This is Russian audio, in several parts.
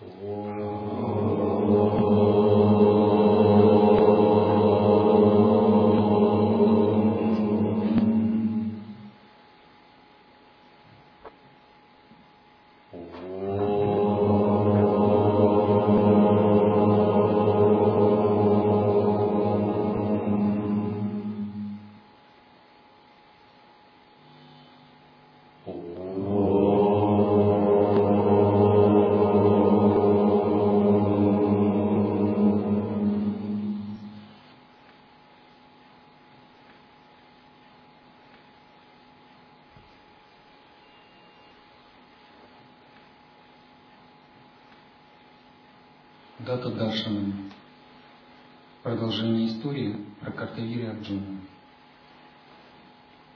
Дата истории про Картавири Арджуна.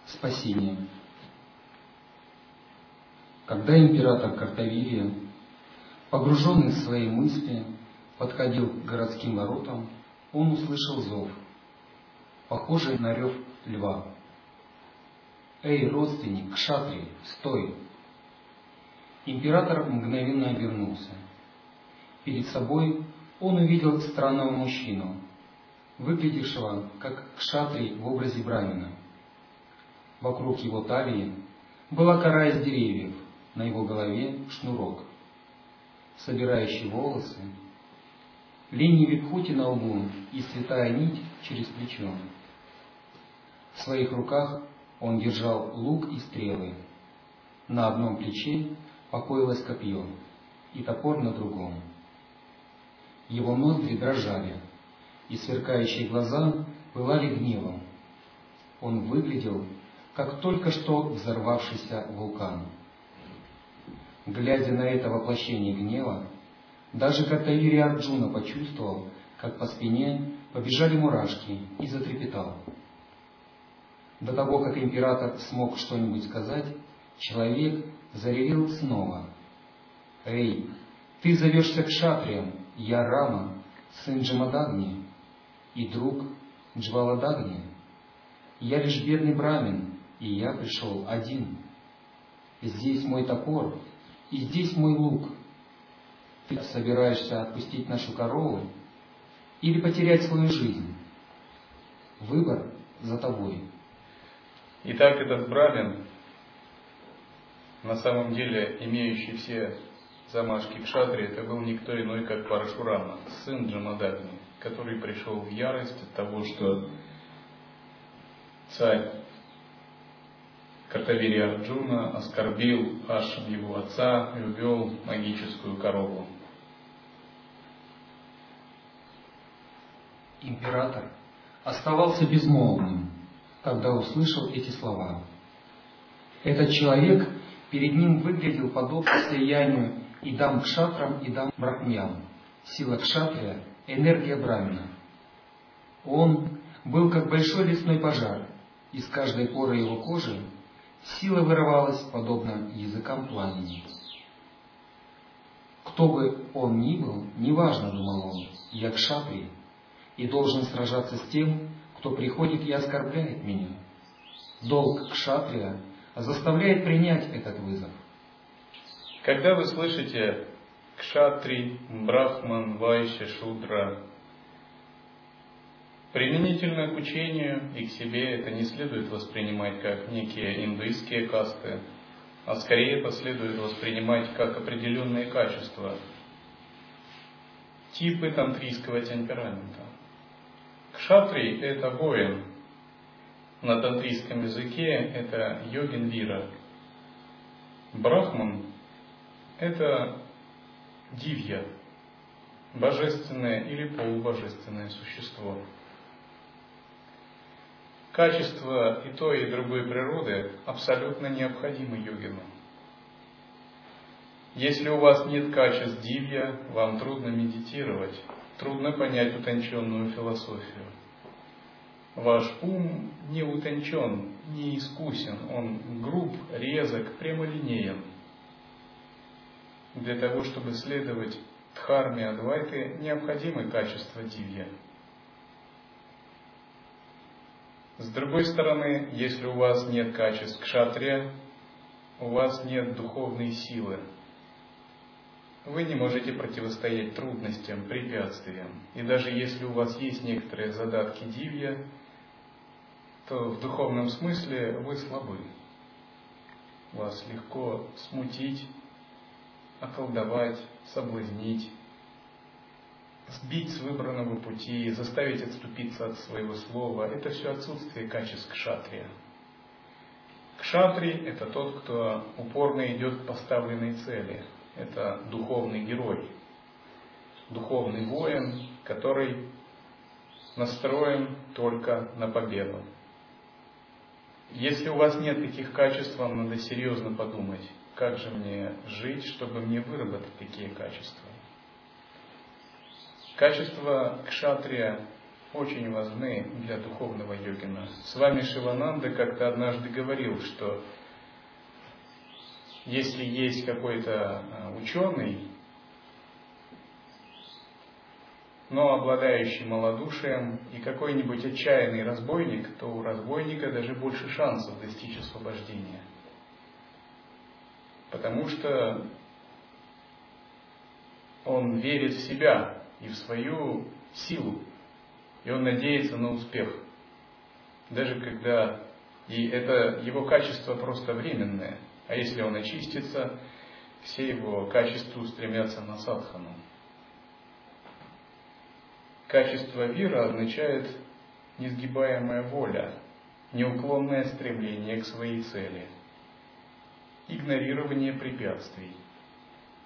Спасение. Когда император Картавирия, погруженный в свои мысли, подходил к городским воротам, он услышал зов, похожий на рев льва. «Эй, родственник, кшатри, стой!» Император мгновенно обернулся – Перед собой он увидел странного мужчину, выглядевшего как кшатрий в образе брамина. Вокруг его талии была кора из деревьев, на его голове шнурок, собирающий волосы, линии випхути на лбу и святая нить через плечо. В своих руках он держал лук и стрелы. На одном плече покоилось копье и топор на другом. Его ноздри дрожали, и сверкающие глаза пылали гневом. Он выглядел, как только что взорвавшийся вулкан. Глядя на это воплощение гнева, даже Катаири Арджуна почувствовал, как по спине побежали мурашки и затрепетал. До того, как император смог что-нибудь сказать, человек заревел снова. «Эй, ты зовешься к шатриям, я Рама, сын Джамадагни и друг Джваладагни. Я лишь бедный брамин, и я пришел один. Здесь мой топор, и здесь мой лук. Ты собираешься отпустить нашу корову или потерять свою жизнь? Выбор за тобой. Итак, этот брамин, на самом деле имеющий все замашки кшатри, это был никто иной, как Парашурама, сын Джамадагни, который пришел в ярость от того, что царь Картавири Арджуна оскорбил Ашам его отца и увел магическую корову. Император оставался безмолвным, когда услышал эти слова. Этот человек перед ним выглядел подобно слиянию и дам кшатрам, и дам брахмьям. Сила кшатрия – энергия брамина. Он был как большой лесной пожар. Из каждой поры его кожи сила вырывалась, подобно языкам пламени. Кто бы он ни был, неважно, думал он, я кшатри, и должен сражаться с тем, кто приходит и оскорбляет меня. Долг кшатрия заставляет принять этот вызов. Когда вы слышите кшатри, брахман, вайшя, шудра, применительно к учению и к себе это не следует воспринимать как некие индуистские касты, а скорее последует воспринимать как определенные качества, типы тантрийского темперамента. Кшатри – это воин. На тантрийском языке это йогин вира. Брахман это дивья, божественное или полубожественное существо. Качество и той, и другой природы абсолютно необходимы йогину. Если у вас нет качеств дивья, вам трудно медитировать, трудно понять утонченную философию. Ваш ум не утончен, не искусен, он груб, резок, прямолинеен – для того, чтобы следовать Дхарме Адвайты, необходимы качества дивья. С другой стороны, если у вас нет качеств кшатрия, у вас нет духовной силы. вы не можете противостоять трудностям, препятствиям. И даже если у вас есть некоторые задатки дивья, то в духовном смысле вы слабы. Вас легко смутить, околдовать, соблазнить, сбить с выбранного пути, заставить отступиться от своего слова. Это все отсутствие качеств кшатрия. Кшатри – это тот, кто упорно идет к поставленной цели. Это духовный герой, духовный воин, который настроен только на победу. Если у вас нет таких качеств, вам надо серьезно подумать, как же мне жить, чтобы мне выработать такие качества. Качества кшатрия очень важны для духовного йогина. С вами Шивананда как-то однажды говорил, что если есть какой-то а, ученый, но обладающий малодушием и какой-нибудь отчаянный разбойник, то у разбойника даже больше шансов достичь освобождения. Потому что он верит в себя и в свою силу, и он надеется на успех. Даже когда и это его качество просто временное, а если он очистится, все его качества устремятся на садхану. Качество вира означает несгибаемая воля, неуклонное стремление к своей цели, игнорирование препятствий,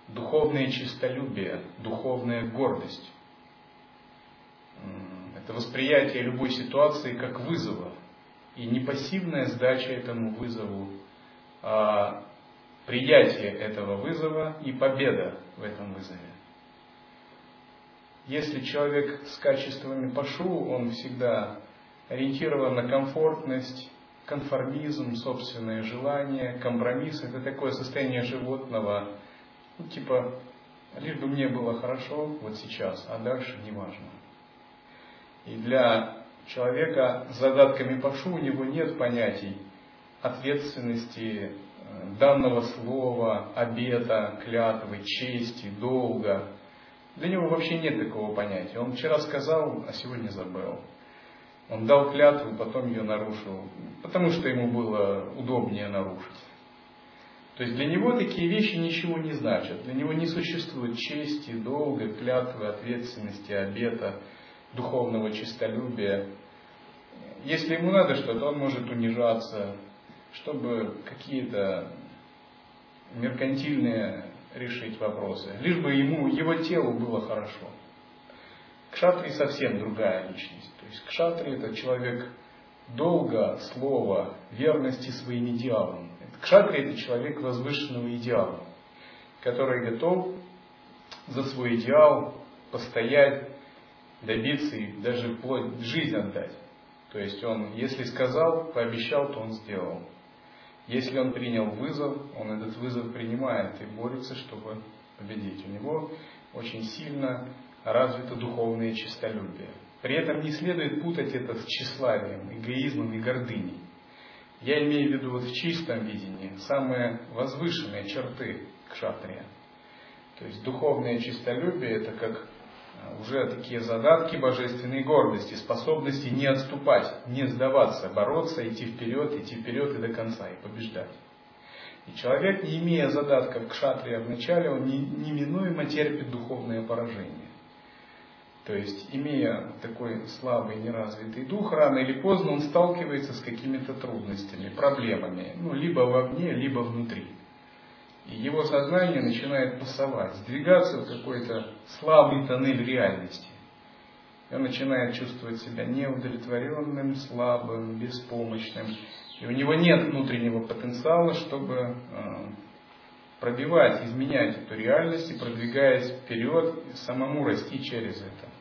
духовное чистолюбие, духовная гордость. Это восприятие любой ситуации как вызова и не пассивная сдача этому вызову, а приятие этого вызова и победа в этом вызове. Если человек с качествами пашу, он всегда ориентирован на комфортность, конформизм, собственное желание, компромисс. Это такое состояние животного, ну, типа, лишь бы мне было хорошо вот сейчас, а дальше не важно. И для человека с задатками пашу у него нет понятий ответственности, э, данного слова, обета, клятвы, чести, долга. Для него вообще нет такого понятия. Он вчера сказал, а сегодня забыл. Он дал клятву, потом ее нарушил, потому что ему было удобнее нарушить. То есть для него такие вещи ничего не значат. Для него не существует чести, долга, клятвы, ответственности, обета, духовного честолюбия. Если ему надо что-то, он может унижаться, чтобы какие-то меркантильные решить вопросы, лишь бы ему, его телу было хорошо. Кшатри совсем другая личность. То есть кшатри это человек долга, слова, верности своим идеалам. Кшатри это человек возвышенного идеала, который готов за свой идеал постоять, добиться и даже жизнь отдать. То есть он, если сказал, пообещал, то он сделал. Если он принял вызов, он этот вызов принимает и борется, чтобы победить. У него очень сильно развито духовное честолюбие. При этом не следует путать это с тщеславием, эгоизмом и гордыней. Я имею в виду вот в чистом видении самые возвышенные черты кшатрия. То есть духовное честолюбие это как уже такие задатки божественной гордости, способности не отступать, не сдаваться, бороться, идти вперед, идти вперед и до конца, и побеждать. И человек, не имея задатков к шатрия вначале, он неминуемо терпит духовное поражение. То есть, имея такой слабый, неразвитый дух, рано или поздно он сталкивается с какими-то трудностями, проблемами, ну, либо вовне, либо внутри. И его сознание начинает пасовать, сдвигаться в какой-то слабый тоннель реальности. И он начинает чувствовать себя неудовлетворенным, слабым, беспомощным. И у него нет внутреннего потенциала, чтобы э, пробивать, изменять эту реальность и продвигаясь вперед, самому расти через это.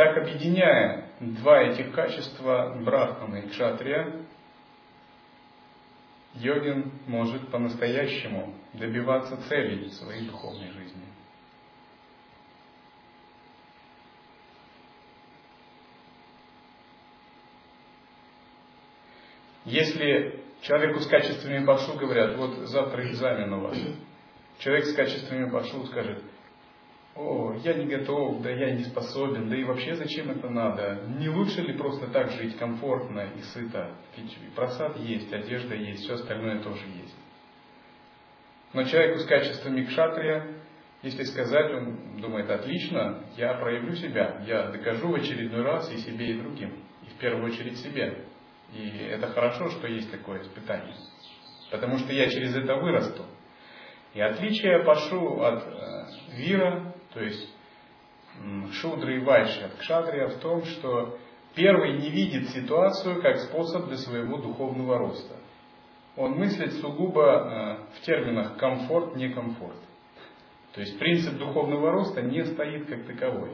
И так объединяя два этих качества, брахмана и кшатрия, йогин может по-настоящему добиваться целей своей духовной жизни. Если человеку с качествами пашу говорят, вот завтра экзамен у вас, человек с качествами пашу скажет, о, я не готов, да я не способен, да и вообще зачем это надо? Не лучше ли просто так жить комфортно и сыто? Ведь просад есть, одежда есть, все остальное тоже есть. Но человеку с качествами кшатрия, если сказать, он думает, отлично, я проявлю себя, я докажу в очередной раз и себе, и другим, и в первую очередь себе. И это хорошо, что есть такое испытание, потому что я через это вырасту. И отличие Пашу от э, Вира, то есть Шудры и Вайши от Кшатрия в том, что первый не видит ситуацию как способ для своего духовного роста. Он мыслит сугубо э, в терминах комфорт, некомфорт. То есть принцип духовного роста не стоит как таковой.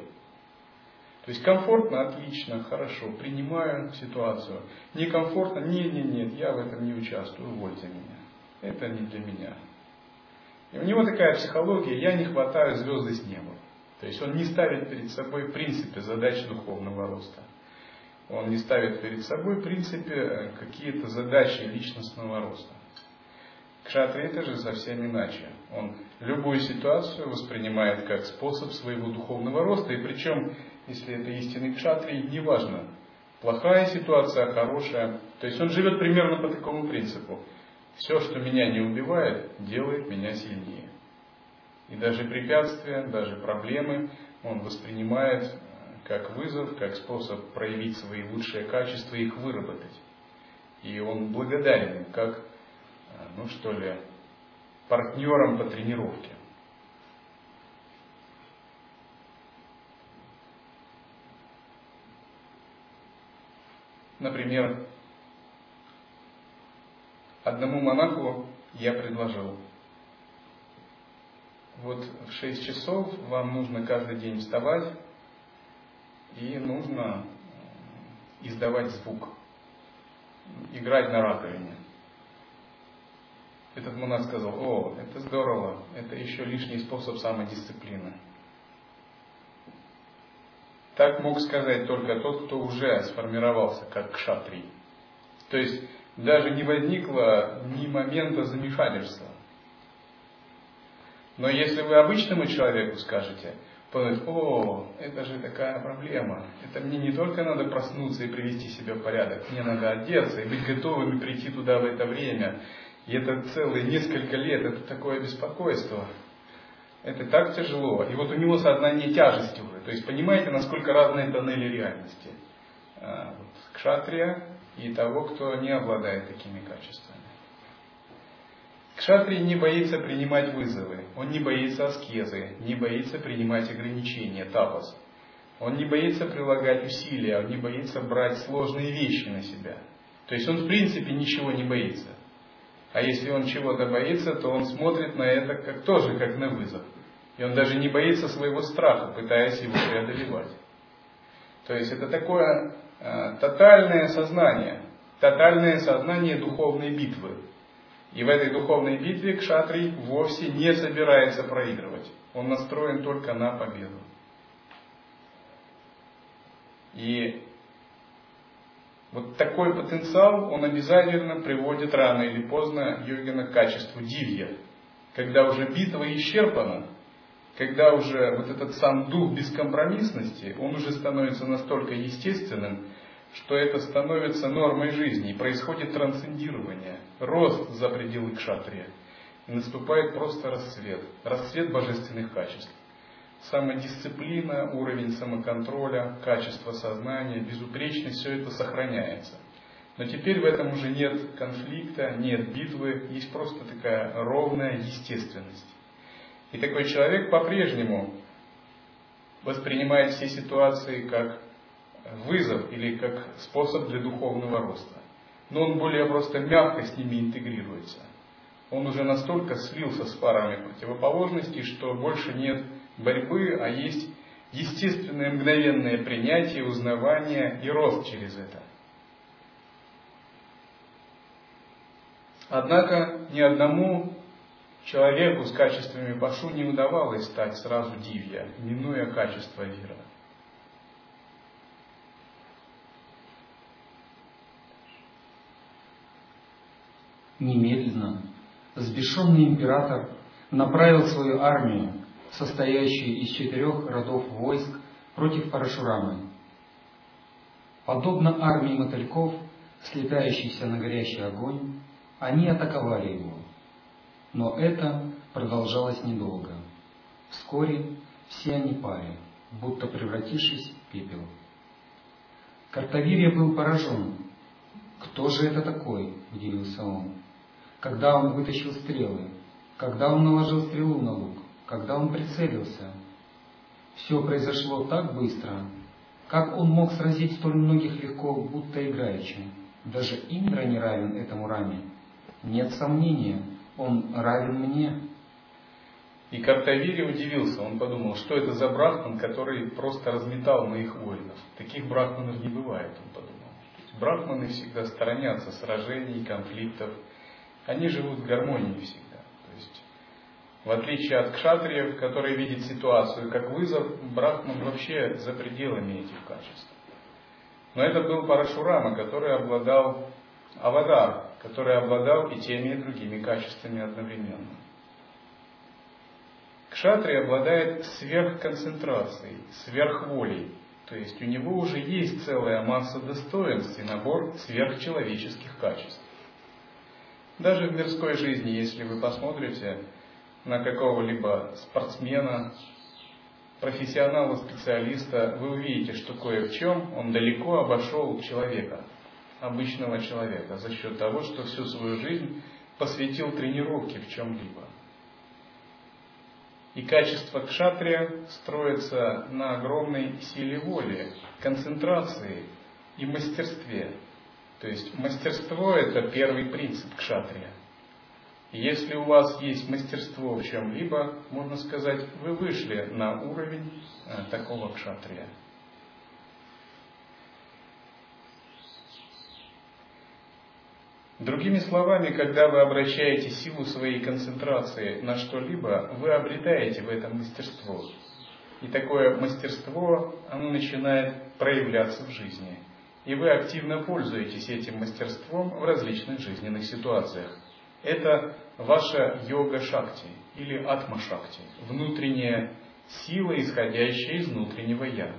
То есть комфортно, отлично, хорошо, принимаю ситуацию. Некомфортно, нет, нет, нет, я в этом не участвую, увольте меня. Это не для меня. И у него такая психология, я не хватаю звезды с неба. То есть он не ставит перед собой принципы задач духовного роста. Он не ставит перед собой в принципе э, какие-то задачи личностного роста. Кшатри это же совсем иначе. Он любую ситуацию воспринимает как способ своего духовного роста. И причем, если это истинный кшатри, неважно, плохая ситуация, хорошая. То есть он живет примерно по такому принципу. Все, что меня не убивает, делает меня сильнее. И даже препятствия, даже проблемы он воспринимает э, как вызов, как способ проявить свои лучшие качества и их выработать. И он благодарен, как, э, ну что ли, партнерам по тренировке. Например, Одному монаху я предложил, вот в 6 часов вам нужно каждый день вставать и нужно издавать звук, играть на раковине. Этот монах сказал, о, это здорово, это еще лишний способ самодисциплины. Так мог сказать только тот, кто уже сформировался как кшатри. То есть даже не возникло ни момента замешательства. Но если вы обычному человеку скажете, подумает, о, это же такая проблема. Это мне не только надо проснуться и привести себя в порядок, мне надо одеться и быть готовым и прийти туда в это время. И это целые несколько лет, это такое беспокойство. Это так тяжело. И вот у него сознание тяжести уже. То есть понимаете, насколько разные тоннели реальности. А, кшатрия и того, кто не обладает такими качествами. Кшатри не боится принимать вызовы, он не боится аскезы, не боится принимать ограничения, тапас. Он не боится прилагать усилия, он не боится брать сложные вещи на себя. То есть он в принципе ничего не боится. А если он чего-то боится, то он смотрит на это как, тоже как на вызов. И он даже не боится своего страха, пытаясь его преодолевать. То есть это такое тотальное сознание, тотальное сознание духовной битвы. И в этой духовной битве кшатрий вовсе не собирается проигрывать. Он настроен только на победу. И вот такой потенциал, он обязательно приводит рано или поздно йогина к качеству дивья. Когда уже битва исчерпана, когда уже вот этот сам дух бескомпромиссности, он уже становится настолько естественным, что это становится нормой жизни, и происходит трансцендирование, рост за пределы кшатрия. И наступает просто рассвет, рассвет божественных качеств. Самодисциплина, уровень самоконтроля, качество сознания, безупречность, все это сохраняется. Но теперь в этом уже нет конфликта, нет битвы, есть просто такая ровная естественность. И такой человек по-прежнему воспринимает все ситуации как вызов или как способ для духовного роста. Но он более просто мягко с ними интегрируется. Он уже настолько слился с парами противоположностей, что больше нет борьбы, а есть естественное мгновенное принятие, узнавание и рост через это. Однако ни одному человеку с качествами Пашу не удавалось стать сразу дивья, минуя качество вира. Немедленно сбешенный император направил свою армию, состоящую из четырех родов войск, против Парашурамы. Подобно армии мотыльков, слетающихся на горящий огонь, они атаковали его. Но это продолжалось недолго. Вскоре все они пали, будто превратившись в пепел. Картавирия был поражен. «Кто же это такой?» – удивился он. Когда он вытащил стрелы, когда он наложил стрелу на лук, когда он прицелился. Все произошло так быстро, как он мог сразить столь многих легко, будто играючи. Даже Индра не равен этому раме. Нет сомнения, он равен мне. И Картавири удивился, он подумал, что это за брахман, который просто разметал моих воинов. Таких брахманов не бывает, он подумал. Брахманы всегда сторонятся сражений, конфликтов. Они живут в гармонии всегда. То есть, в отличие от кшатриев, которые видят ситуацию как вызов, брахман вообще за пределами этих качеств. Но это был Парашурама, который обладал авадар, который обладал и теми, и другими качествами одновременно. Кшатри обладает сверхконцентрацией, сверхволей, то есть у него уже есть целая масса достоинств и набор сверхчеловеческих качеств. Даже в мирской жизни, если вы посмотрите на какого-либо спортсмена, профессионала, специалиста, вы увидите, что кое в чем он далеко обошел человека, обычного человека, за счет того, что всю свою жизнь посвятил тренировке в чем-либо. И качество кшатрия строится на огромной силе воли, концентрации и мастерстве. То есть мастерство – это первый принцип кшатрия. Если у вас есть мастерство в чем-либо, можно сказать, вы вышли на уровень э, такого кшатрия. Другими словами, когда вы обращаете силу своей концентрации на что-либо, вы обретаете в этом мастерство. И такое мастерство, оно начинает проявляться в жизни. И вы активно пользуетесь этим мастерством в различных жизненных ситуациях. Это ваша йога-шакти или атма-шакти, внутренняя сила, исходящая из внутреннего «я».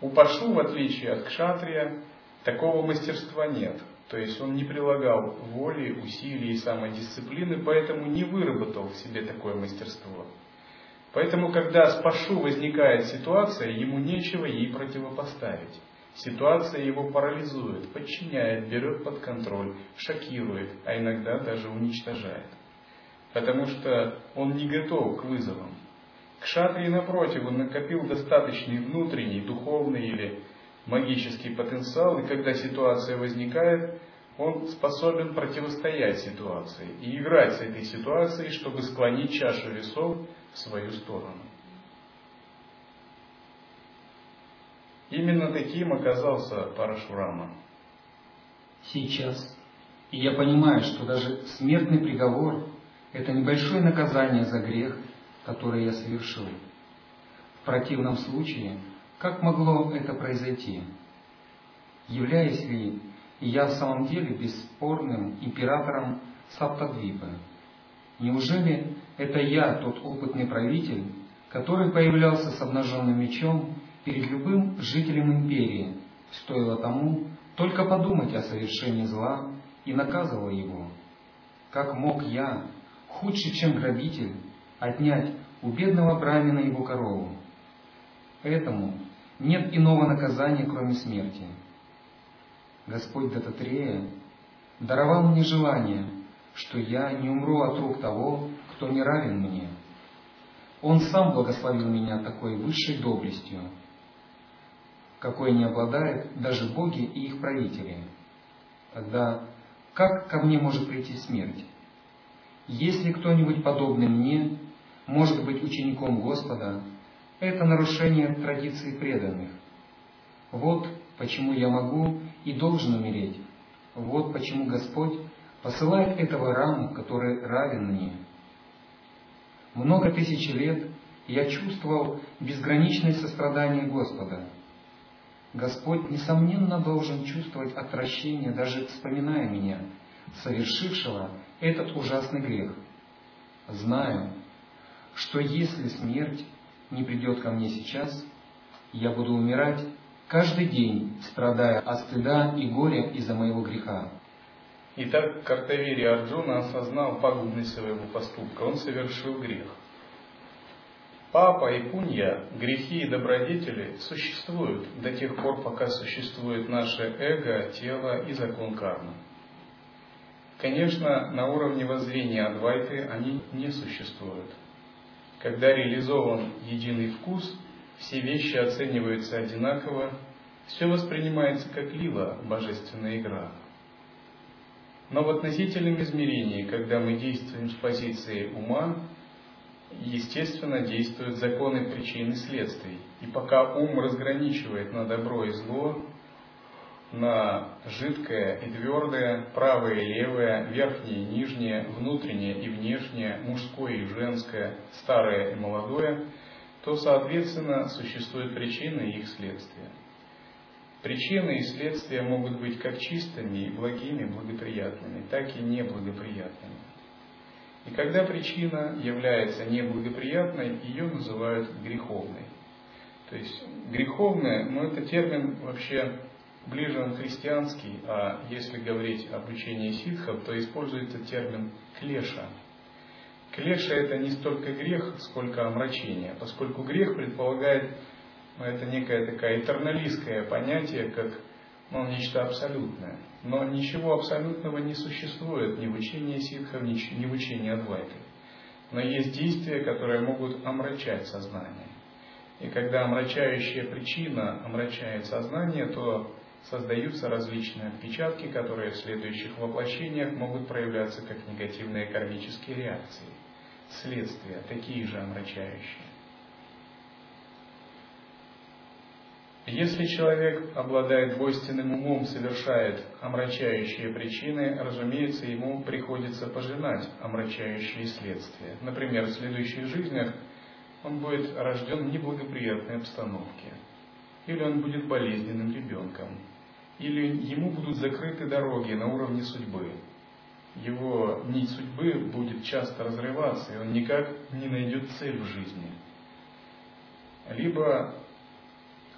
У Пашу, в отличие от кшатрия, такого мастерства нет. То есть он не прилагал воли, усилий и самодисциплины, поэтому не выработал в себе такое мастерство. Поэтому, когда с Пашу возникает ситуация, ему нечего ей противопоставить. Ситуация его парализует, подчиняет, берет под контроль, шокирует, а иногда даже уничтожает. Потому что он не готов к вызовам. К шатре, напротив, он накопил достаточный внутренний, духовный или магический потенциал, и когда ситуация возникает, он способен противостоять ситуации и играть с этой ситуацией, чтобы склонить чашу весов в свою сторону. Именно таким оказался Парашурама. Сейчас и я понимаю, что даже смертный приговор – это небольшое наказание за грех, который я совершил. В противном случае, как могло это произойти? Являюсь ли я в самом деле бесспорным императором Саптадвипы? Неужели это я тот опытный правитель, который появлялся с обнаженным мечом перед любым жителем империи, стоило тому только подумать о совершении зла и наказывал его. Как мог я, худший, чем грабитель, отнять у бедного брамина его корову? Этому нет иного наказания, кроме смерти. Господь Дататрея даровал мне желание, что я не умру от рук того, кто не равен мне. Он сам благословил меня такой высшей доблестью, какой не обладают даже боги и их правители. Тогда как ко мне может прийти смерть? Если кто-нибудь подобный мне может быть учеником Господа, это нарушение традиций преданных. Вот почему я могу и должен умереть. Вот почему Господь посылает этого раму, который равен мне. Много тысяч лет я чувствовал безграничное сострадание Господа – Господь, несомненно, должен чувствовать отвращение, даже вспоминая меня, совершившего этот ужасный грех. Знаю, что если смерть не придет ко мне сейчас, я буду умирать каждый день, страдая от стыда и горя из-за моего греха. Итак, Картавири Арджуна осознал пагубность своего поступка. Он совершил грех. Папа и пунья, грехи и добродетели существуют до тех пор, пока существует наше эго, тело и закон кармы. Конечно, на уровне воззрения Адвайты они не существуют. Когда реализован единый вкус, все вещи оцениваются одинаково, все воспринимается как лила, божественная игра. Но в относительном измерении, когда мы действуем с позиции ума, естественно, действуют законы причин и следствий. И пока ум разграничивает на добро и зло, на жидкое и твердое, правое и левое, верхнее и нижнее, внутреннее и внешнее, мужское и женское, старое и молодое, то, соответственно, существуют причины и их следствия. Причины и следствия могут быть как чистыми и благими, благоприятными, так и неблагоприятными. И когда причина является неблагоприятной, ее называют греховной. То есть греховная, ну это термин вообще ближе он христианский, а если говорить об учении ситхов, то используется термин клеша. Клеша это не столько грех, сколько омрачение, поскольку грех предполагает, ну, это некое такое этерналистское понятие, как ну, нечто абсолютное. Но ничего абсолютного не существует ни в учении ситхов, ни в учении Адвайты. Но есть действия, которые могут омрачать сознание. И когда омрачающая причина омрачает сознание, то создаются различные отпечатки, которые в следующих воплощениях могут проявляться как негативные кармические реакции, следствия, такие же омрачающие. Если человек обладает двойственным умом, совершает омрачающие причины, разумеется, ему приходится пожинать омрачающие следствия. Например, в следующих жизнях он будет рожден в неблагоприятной обстановке, или он будет болезненным ребенком, или ему будут закрыты дороги на уровне судьбы. Его нить судьбы будет часто разрываться, и он никак не найдет цель в жизни. Либо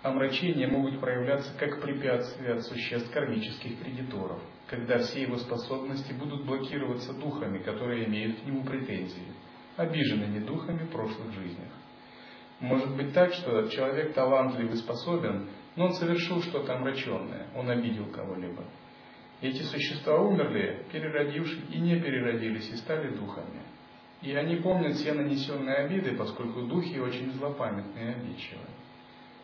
омрачения могут проявляться как препятствия от существ кармических кредиторов, когда все его способности будут блокироваться духами, которые имеют к нему претензии, обиженными духами прошлых жизнях. Может быть так, что человек талантлив и способен, но он совершил что-то омраченное, он обидел кого-либо. Эти существа умерли, переродившись и не переродились, и стали духами. И они помнят все нанесенные обиды, поскольку духи очень злопамятные и обидчивые.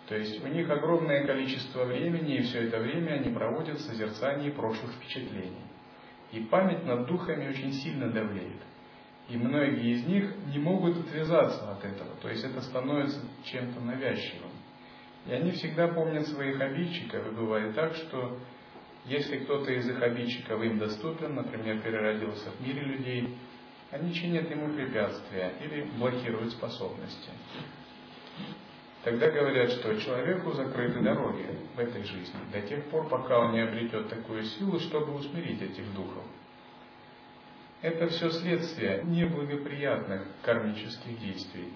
То есть у них огромное количество времени, и все это время они проводят в созерцании прошлых впечатлений. И память над духами очень сильно давлеет. И многие из них не могут отвязаться от этого. То есть это становится чем-то навязчивым. И они всегда помнят своих обидчиков. И бывает так, что если кто-то из их обидчиков им доступен, например, переродился в мире людей, они чинят ему препятствия или блокируют способности. Тогда говорят, что человеку закрыты дороги в этой жизни до тех пор, пока он не обретет такую силу, чтобы усмирить этих духов. Это все следствие неблагоприятных кармических действий.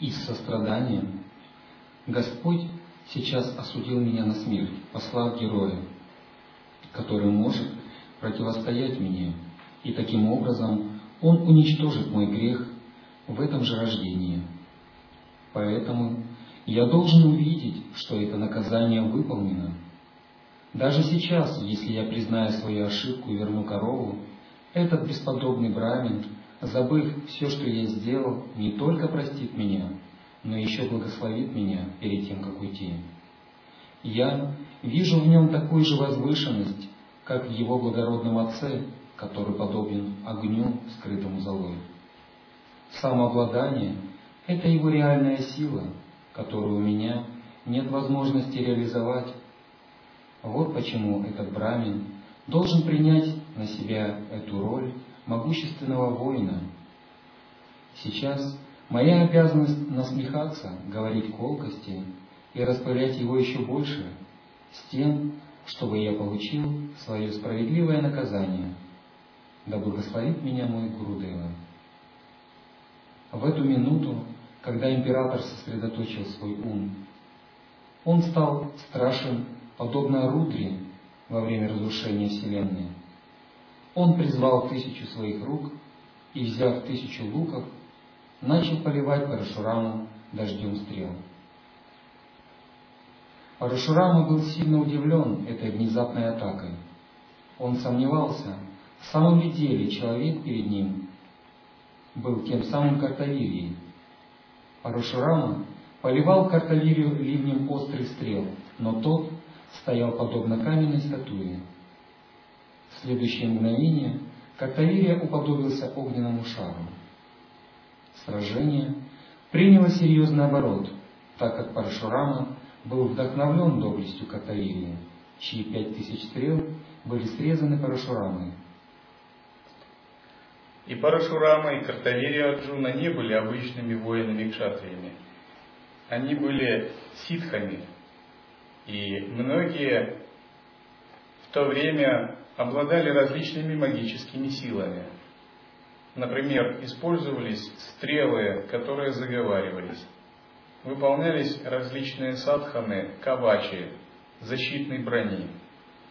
Из сострадания Господь сейчас осудил меня на смерть, послав героя, который может противостоять мне, и таким образом Он уничтожит мой грех в этом же рождении. Поэтому я должен увидеть, что это наказание выполнено. Даже сейчас, если я признаю свою ошибку и верну корову, этот бесподобный брамин, забыв все, что я сделал, не только простит меня, но еще благословит меня перед тем, как уйти. Я вижу в нем такую же возвышенность, как в его благородном отце, который подобен огню, скрытому золой. Самообладание – это его реальная сила, которую у меня нет возможности реализовать. Вот почему этот брамин должен принять на себя эту роль могущественного воина. Сейчас моя обязанность насмехаться, говорить колкости и распылять его еще больше, с тем, чтобы я получил свое справедливое наказание. Да благословит меня мой Гурудева. В эту минуту, когда император сосредоточил свой ум, он стал страшен, подобно Рудре во время разрушения Вселенной. Он призвал тысячу своих рук и, взяв тысячу луков, начал поливать Парашураму дождем стрел. Парашурама был сильно удивлен этой внезапной атакой. Он сомневался, в самом ли деле человек перед ним был тем самым Картавирией. Парашурама поливал Картавирию ливнем острых стрел, но тот стоял подобно каменной статуе. В следующее мгновение Картавирия уподобился огненному шару. Сражение приняло серьезный оборот, так как Парашурама был вдохновлен доблестью Картавирии, чьи пять тысяч стрел были срезаны Парашурамой. И Парашурама, и Картавирия Арджуна не были обычными воинами-кшатриями. Они были ситхами, и многие в то время обладали различными магическими силами. Например, использовались стрелы, которые заговаривались. Выполнялись различные садханы, кавачи, защитной брони.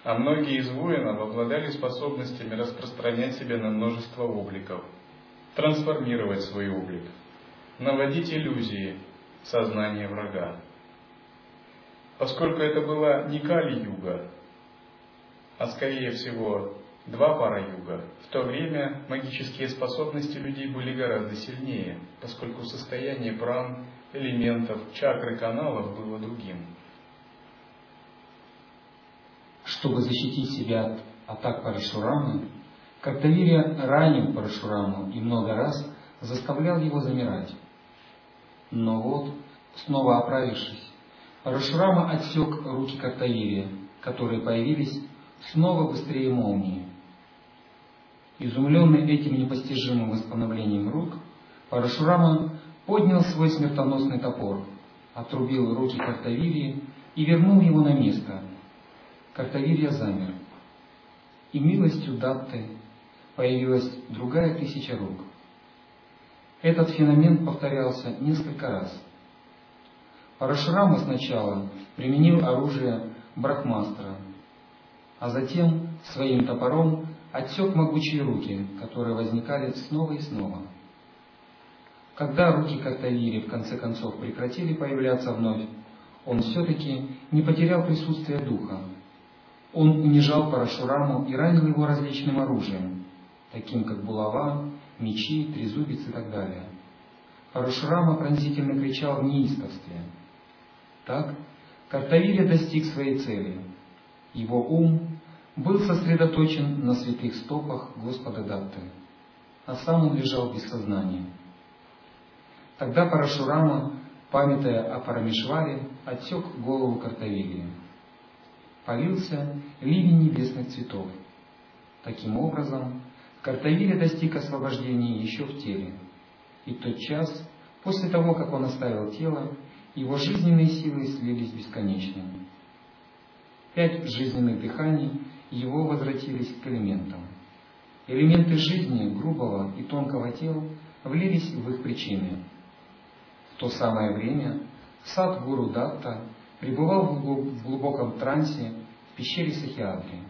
А многие из воинов обладали способностями распространять себя на множество обликов, трансформировать свой облик, наводить иллюзии сознания врага. Поскольку это была не Кали-юга, а скорее всего два пара юга, в то время магические способности людей были гораздо сильнее, поскольку состояние пран, элементов, чакры каналов было другим. Чтобы защитить себя от атак Парашурамы, Картавирия ранил Парашураму и много раз заставлял его замирать. Но вот, снова оправившись, Парашурама отсек руки Картавирия, которые появились снова быстрее молнии. Изумленный этим непостижимым восстановлением рук, Парашурама поднял свой смертоносный топор, отрубил руки Картавирии и вернул его на место. Картавирия замер. И милостью Датты появилась другая тысяча рук. Этот феномен повторялся несколько раз. Парашурама сначала применил оружие Брахмастра, а затем своим топором отсек могучие руки, которые возникали снова и снова. Когда руки Картавири в конце концов прекратили появляться вновь, он все-таки не потерял присутствие духа. Он унижал Парашураму и ранил его различным оружием, таким как булава, мечи, трезубец и так далее. Парашурама пронзительно кричал в неистовстве. Так Картавири достиг своей цели. Его ум был сосредоточен на святых стопах Господа Датты, а сам он лежал без сознания. Тогда Парашурама, памятая о Парамишваре, отсек голову Картавилии. Полился ливень небесных цветов. Таким образом, Картавилия достиг освобождения еще в теле. И тот час, после того, как он оставил тело, его жизненные силы слились бесконечными. Пять жизненных дыханий его возвратились к элементам. Элементы жизни грубого и тонкого тела влились в их причины – в то самое время сад Гуру Датта пребывал в глубоком трансе в пещере Сахиадри.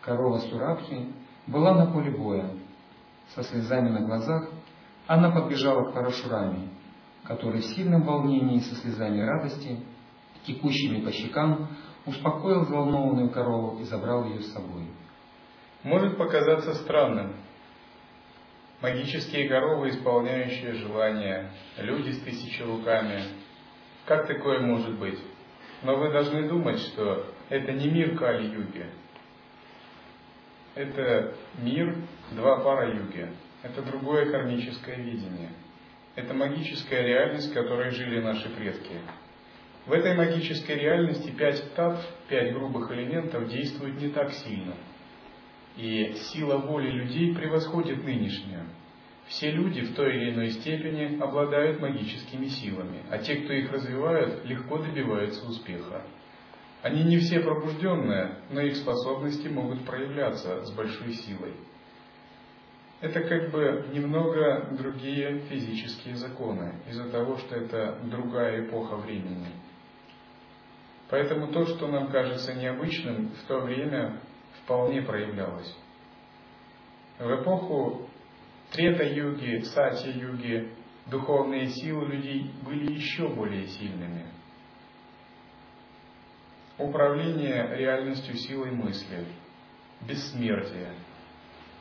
Корова Сурабхи была на поле боя. Со слезами на глазах она подбежала к Парашураме, который в сильном волнении со слезами радости, текущими по щекам, успокоил взволнованную корову и забрал ее с собой. Может показаться странным, магические коровы, исполняющие желания, люди с тысячи руками. Как такое может быть? Но вы должны думать, что это не мир Кали-юги. Это мир два пара юги. Это другое кармическое видение. Это магическая реальность, в которой жили наши предки. В этой магической реальности пять татв, пять грубых элементов действуют не так сильно – и сила воли людей превосходит нынешнюю. Все люди в той или иной степени обладают магическими силами, а те, кто их развивают, легко добиваются успеха. Они не все пробужденные, но их способности могут проявляться с большой силой. Это как бы немного другие физические законы, из-за того, что это другая эпоха времени. Поэтому то, что нам кажется необычным, в то время вполне проявлялось. В эпоху Трета-юги, Сати-юги духовные силы людей были еще более сильными. Управление реальностью силой мысли, бессмертие,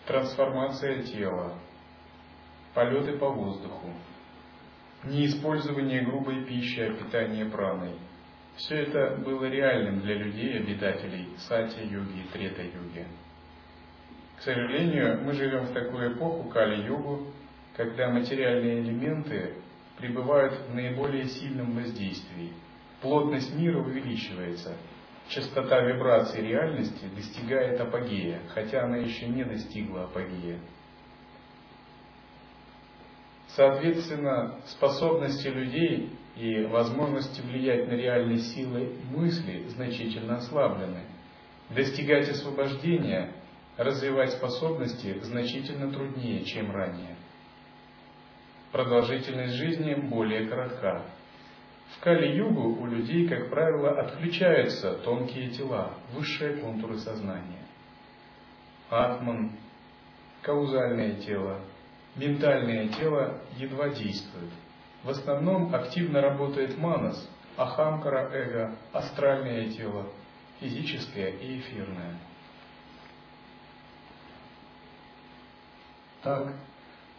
трансформация тела, полеты по воздуху, неиспользование грубой пищи, а питание праной. Все это было реальным для людей, обитателей Сати-юги и Трета-юги. К сожалению, мы живем в такую эпоху, Кали-югу, когда материальные элементы пребывают в наиболее сильном воздействии. Плотность мира увеличивается, частота вибраций реальности достигает апогея, хотя она еще не достигла апогея. Соответственно, способности людей и возможности влиять на реальные силы мысли значительно ослаблены. Достигать освобождения, развивать способности значительно труднее, чем ранее. Продолжительность жизни более коротка. В Кали-югу у людей, как правило, отключаются тонкие тела, высшие контуры сознания. Атман, каузальное тело, ментальное тело едва действуют. В основном активно работает манас, ахамкара, эго, астральное тело, физическое и эфирное. Так,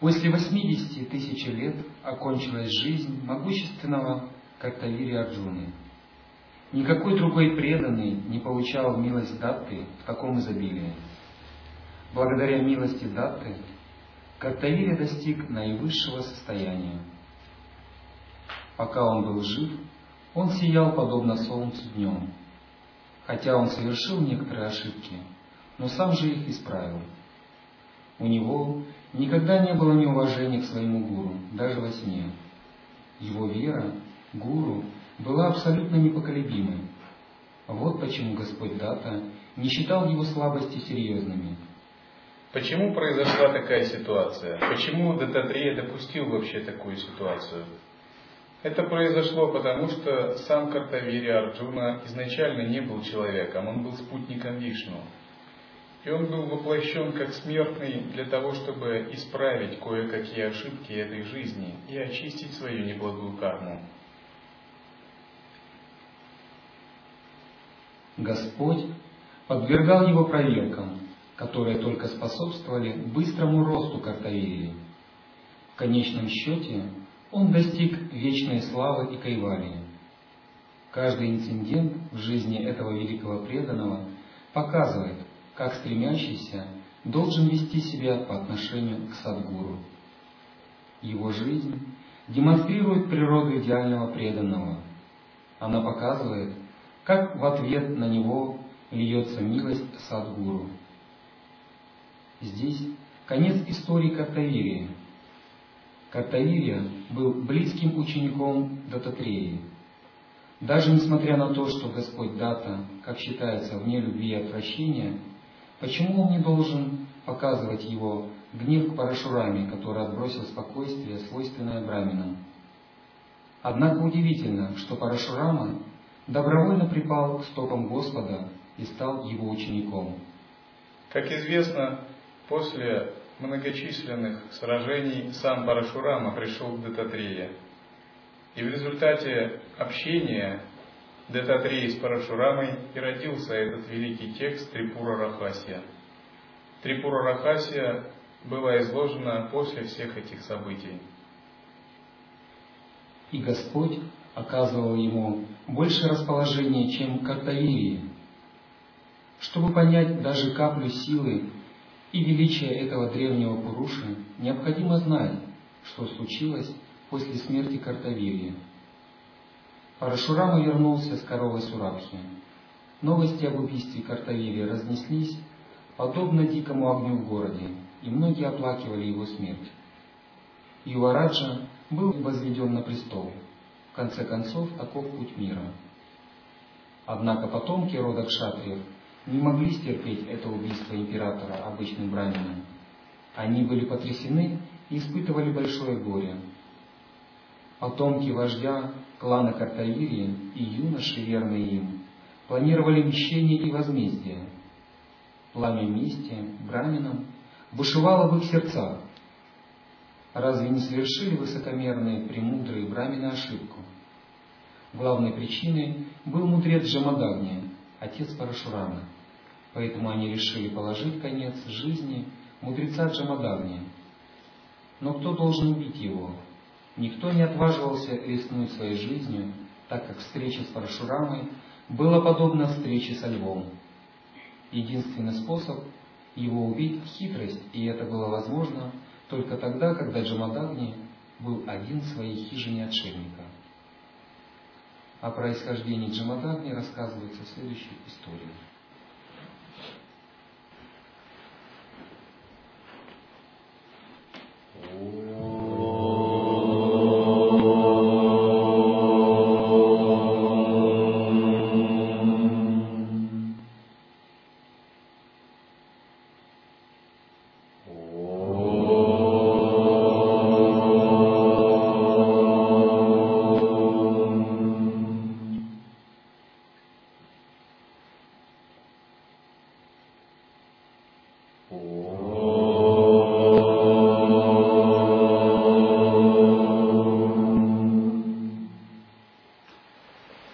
После 80 тысяч лет окончилась жизнь могущественного Картавири Арджуны. Никакой другой преданный не получал милость Датты в таком изобилии. Благодаря милости Датты Картавири достиг наивысшего состояния. Пока он был жив, он сиял подобно солнцу днем, хотя он совершил некоторые ошибки, но сам же их исправил. У него Никогда не было неуважения к своему гуру, даже во сне. Его вера, гуру, была абсолютно непоколебимой. Вот почему Господь Дата не считал его слабости серьезными. Почему произошла такая ситуация? Почему Дататрея допустил вообще такую ситуацию? Это произошло потому, что сам Картавири Арджуна изначально не был человеком, он был спутником Вишну. И он был воплощен как смертный для того, чтобы исправить кое-какие ошибки этой жизни и очистить свою неблагую карму. Господь подвергал его проверкам, которые только способствовали быстрому росту Картавирии. В конечном счете он достиг вечной славы и кайвалии. Каждый инцидент в жизни этого великого преданного показывает, как стремящийся должен вести себя по отношению к Садгуру. Его жизнь демонстрирует природу идеального преданного. Она показывает, как в ответ на него льется милость Садгуру. Здесь конец истории Картавирии. Картавирия был близким учеником Дататреи. Даже несмотря на то, что Господь Дата, как считается, вне любви и отвращения, Почему он не должен показывать его гнев к Парашураме, который отбросил спокойствие, свойственное браминам? Однако удивительно, что Парашурама добровольно припал к стопам Господа и стал его учеником. Как известно, после многочисленных сражений сам Парашурама пришел к Дататрее. И в результате общения Дататреи с Парашурамой и родился этот великий текст Трипура Рахасия. Трипура Рахасия была изложена после всех этих событий. И Господь оказывал ему больше расположения, чем Картавирии. Чтобы понять даже каплю силы и величия этого древнего Пуруши, необходимо знать, что случилось после смерти Картавирии. Парашурама вернулся с коровой Сурабхи. Новости об убийстве Картавири разнеслись, подобно дикому огню в городе, и многие оплакивали его смерть. Ювараджа был возведен на престол. Конце концов, таков путь мира. Однако потомки рода Кшатриев не могли стерпеть это убийство императора обычным брамином. Они были потрясены и испытывали большое горе. Потомки вождя клана Картаирии и юноши, верные им, планировали мщение и возмездие. Пламя мести браминам бушевало в их сердцах. Разве не совершили высокомерные, премудрые брамины ошибку? Главной причиной был мудрец Джамадагни, отец Парашурана. Поэтому они решили положить конец жизни мудреца Джамадагни. Но кто должен убить его? Никто не отваживался рискнуть своей жизнью, так как встреча с Парашурамой была подобна встрече со львом. Единственный способ его убить – хитрость, и это было возможно только тогда, когда Джамадагни был один в своей хижине отшельника. О происхождении Джамадагни рассказывается в следующей истории. Oh.